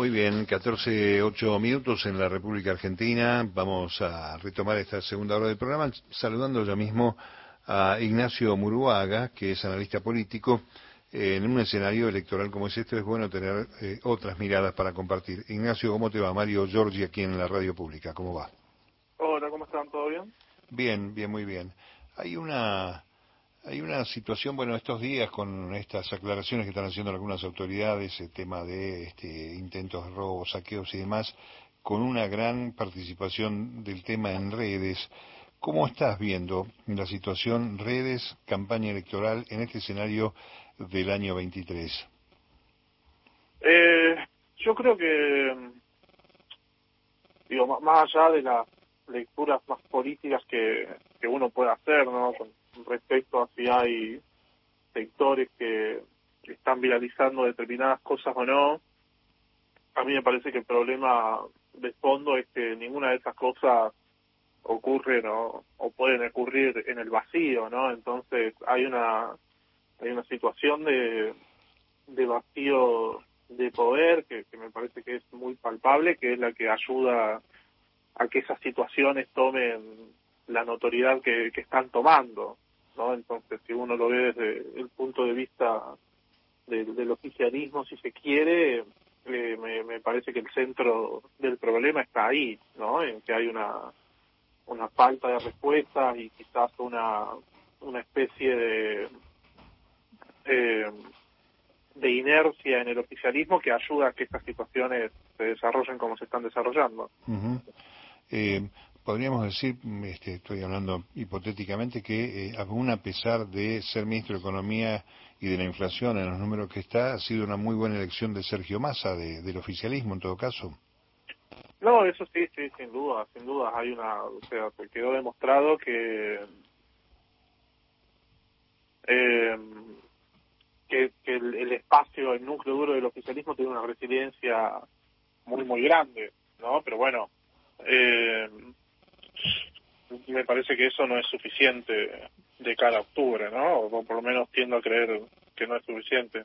Muy bien, 14, 8 minutos en la República Argentina. Vamos a retomar esta segunda hora del programa saludando ya mismo a Ignacio Muruaga, que es analista político. en un escenario electoral como es este es bueno tener eh, otras miradas para compartir. Ignacio, ¿cómo te va? Mario Giorgi aquí en la radio pública, ¿cómo va? Hola, ¿cómo están? ¿Todo bien? Bien, bien, muy bien. Hay una hay una situación, bueno, estos días con estas aclaraciones que están haciendo algunas autoridades, el tema de este, intentos de robo, saqueos y demás, con una gran participación del tema en redes. ¿Cómo estás viendo la situación redes, campaña electoral en este escenario del año 23? Eh, yo creo que, digo, más allá de las lecturas más políticas que, que uno puede hacer, ¿no? Respecto a si hay sectores que, están viralizando determinadas cosas o no. A mí me parece que el problema de fondo es que ninguna de esas cosas ocurren o, pueden ocurrir en el vacío, ¿no? Entonces hay una hay una situación de, de vacío de poder que, me parece que es muy palpable, que es la que ayuda a que esas situaciones tomen la notoriedad que están tomando. ¿No? Entonces, si uno lo ve desde el punto de vista del oficialismo, si se quiere, eh, me, me, parece que el centro del problema está ahí, ¿no? En que hay una, una falta de respuestas y quizás una, una especie de, eh, de inercia en el oficialismo que ayuda a que estas situaciones se desarrollen como se están desarrollando. eh, podríamos decir, este, estoy hablando hipotéticamente, que eh, aún a pesar de ser ministro de Economía y de la inflación en los números que está, ha sido una muy buena elección de Sergio Massa, del oficialismo en todo caso. No, eso sí, sí, sin duda, sin duda. Hay una, o sea, se quedó demostrado que eh, que, el, el, espacio, el núcleo duro del oficialismo tiene una resiliencia muy, muy grande, ¿no? Pero bueno, eh, me parece que eso no es suficiente de cara a octubre, ¿no? O por lo menos tiendo a creer que no es suficiente.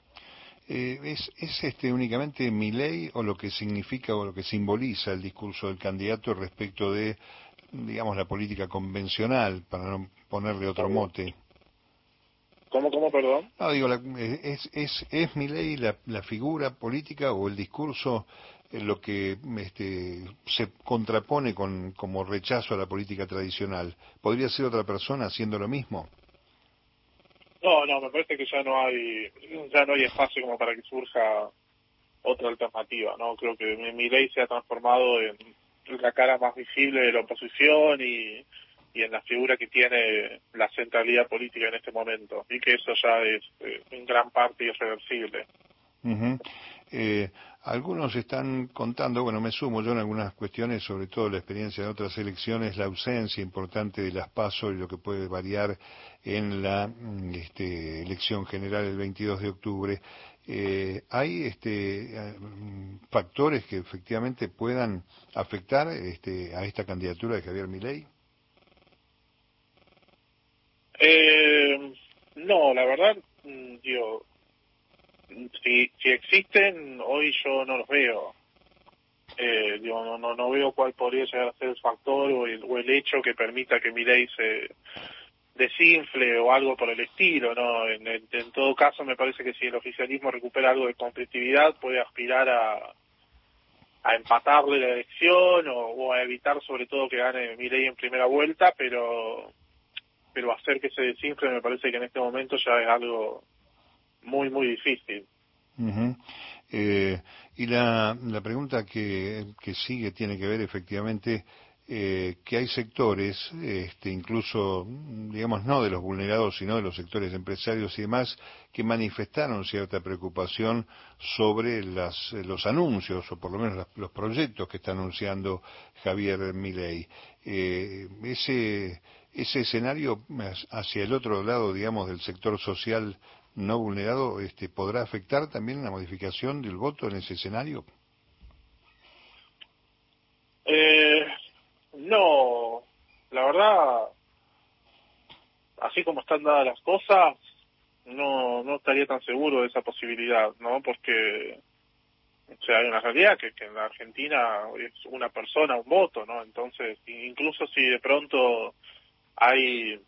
Eh, ¿Es, ¿Es este únicamente mi ley o lo que significa o lo que simboliza el discurso del candidato respecto de, digamos, la política convencional, para no ponerle otro mote? ¿Cómo, cómo, perdón? No, digo, ¿es, es, es mi ley la, la figura política o el discurso lo que este, se contrapone con, como rechazo a la política tradicional. ¿Podría ser otra persona haciendo lo mismo? No, no, me parece que ya no hay ya no hay espacio como para que surja otra alternativa, ¿no? Creo que mi, ley se ha transformado en la cara más visible de la oposición y, y en la figura que tiene la centralidad política en este momento y que eso ya es eh, en gran parte irreversible. eh, algunos están contando, bueno, me sumo yo en algunas cuestiones, sobre todo la experiencia de otras elecciones, la ausencia importante de las pasos y lo que puede variar en la mm, este, elección general el 22 de octubre. Eh, ¿Hay este, mm, factores que efectivamente puedan afectar este, a esta candidatura de Javier Milei? Eh, no, la verdad, mm, digo, si, si existen, hoy yo no los veo. Eh, no, no, no veo cuál podría llegar a ser el factor o el, o el hecho que permita que mi ley se desinfle o algo por el estilo, ¿no? En, todo caso, me parece que si el oficialismo recupera algo de competitividad, puede aspirar a, a empatarle la elección o, o a evitar sobre todo que gane mi ley en primera vuelta, pero pero hacer que se desinfle me parece que en este momento ya es algo muy, muy difícil. eh, y la, la pregunta que, que sigue tiene que ver efectivamente eh, que hay sectores, este, incluso, digamos, no de los vulnerados, sino de los sectores empresarios y demás, que manifestaron cierta preocupación sobre las, los anuncios, o por lo menos los proyectos que está anunciando Javier Milei. Eh, ese, ese escenario hacia el otro lado, digamos, del sector social no vulnerado este, podrá afectar también la modificación del voto en ese escenario? Eh, no, la verdad, así como están dadas las cosas, no, no estaría tan seguro de esa posibilidad, ¿no? Porque O hay una realidad que, que en la Argentina es una persona, un voto, ¿no? Entonces, incluso si de pronto hay,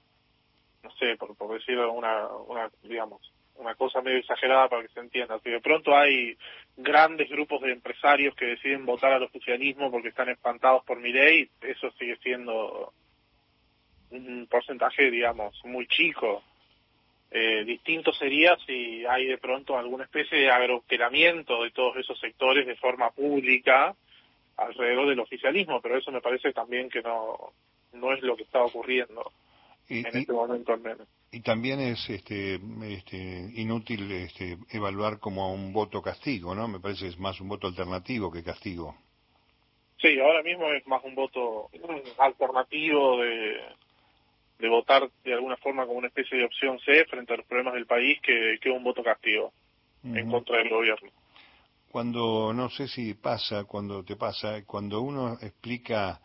no sé, por, por decir una, una, digamos, una cosa medio exagerada para que se entienda. Si de pronto hay grandes grupos de empresarios que deciden votar al oficialismo porque están espantados por mi ley, eso sigue siendo un porcentaje, digamos, muy chico. Eh, distinto sería si hay de pronto alguna especie de agroqueramiento de todos esos sectores de forma pública alrededor del oficialismo, pero eso me parece también que no, no es lo que está ocurriendo en este momento al menos. Y también es este, este, inútil este, evaluar como un voto castigo, ¿no? Me parece que es más un voto alternativo que castigo. Sí, ahora mismo es más un voto alternativo de, de votar de alguna forma como una especie de opción C frente a los problemas del país que, que un voto castigo en contra del gobierno. Cuando, no sé si pasa, cuando te pasa, cuando uno explica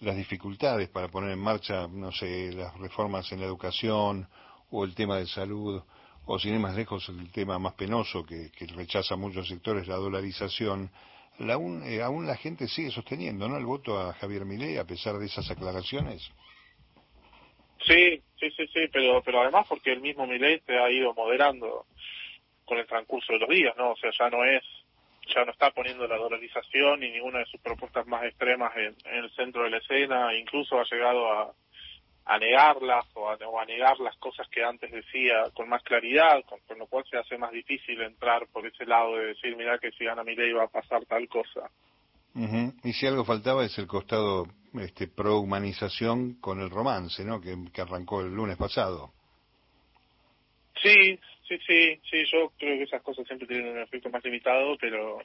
las dificultades para poner en marcha, no sé, las reformas en la educación o el tema de salud, o sin ir más lejos el tema más penoso que, que rechaza muchos sectores, la dolarización, la, eh, aún la gente sigue sosteniendo, ¿no? El voto a Javier Milei a pesar de esas aclaraciones. Sí, sí, sí, sí, pero, pero además porque el mismo Milei se ha ido moderando con el transcurso de los días, ¿no? O sea, ya no es ya no está poniendo la dolarización ni ninguna de sus propuestas más extremas en, el centro de la escena, incluso ha llegado a, a negarlas o a, negar las cosas que antes decía con más claridad, con, lo cual se hace más difícil entrar por ese lado de decir, mira que si gana mi ley va a pasar tal cosa. Y si algo faltaba es el costado este, pro humanización con el romance, ¿no? Que, que arrancó el lunes pasado. Sí, Sí, sí, sí, yo creo que esas cosas siempre tienen un efecto más limitado, pero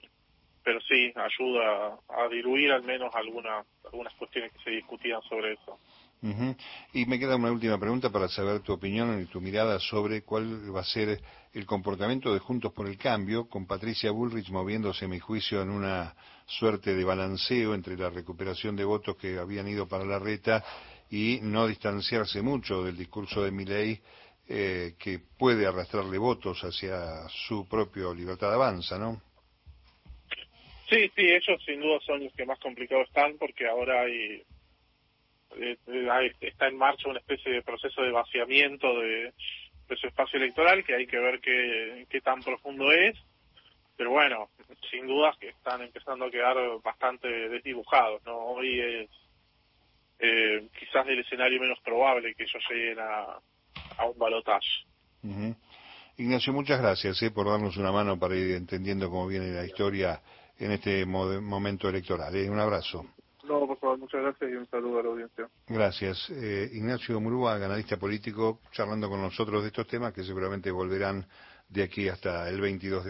pero sí, ayuda a diluir al menos algunas algunas cuestiones que se discutían sobre eso. Y me queda una última pregunta para saber tu opinión y tu mirada sobre cuál va a ser el comportamiento de Juntos por el Cambio, con Patricia Bullrich moviéndose, en mi juicio, en una suerte de balanceo entre la recuperación de votos que habían ido para la reta y no distanciarse mucho del discurso de Milei eh, que puede arrastrarle votos hacia su propio Libertad de Avanza, ¿no? Sí, sí, ellos sin duda son los que más complicados están porque ahora hay, eh, está en marcha una especie de proceso de vaciamiento de, su espacio electoral que hay que ver qué, qué tan profundo es, pero bueno, sin duda que están empezando a quedar bastante desdibujados, ¿no? Hoy es eh, quizás el escenario menos probable que ellos lleguen a, a un balotaje. Ignacio, muchas gracias eh, por darnos una mano para ir entendiendo cómo viene la historia en este momento electoral. Eh. Un abrazo. No, por favor, muchas gracias y un saludo a la audiencia. Gracias. Eh, Ignacio Murúa, analista político, charlando con nosotros de estos temas que seguramente volverán de aquí hasta el 22 de octubre.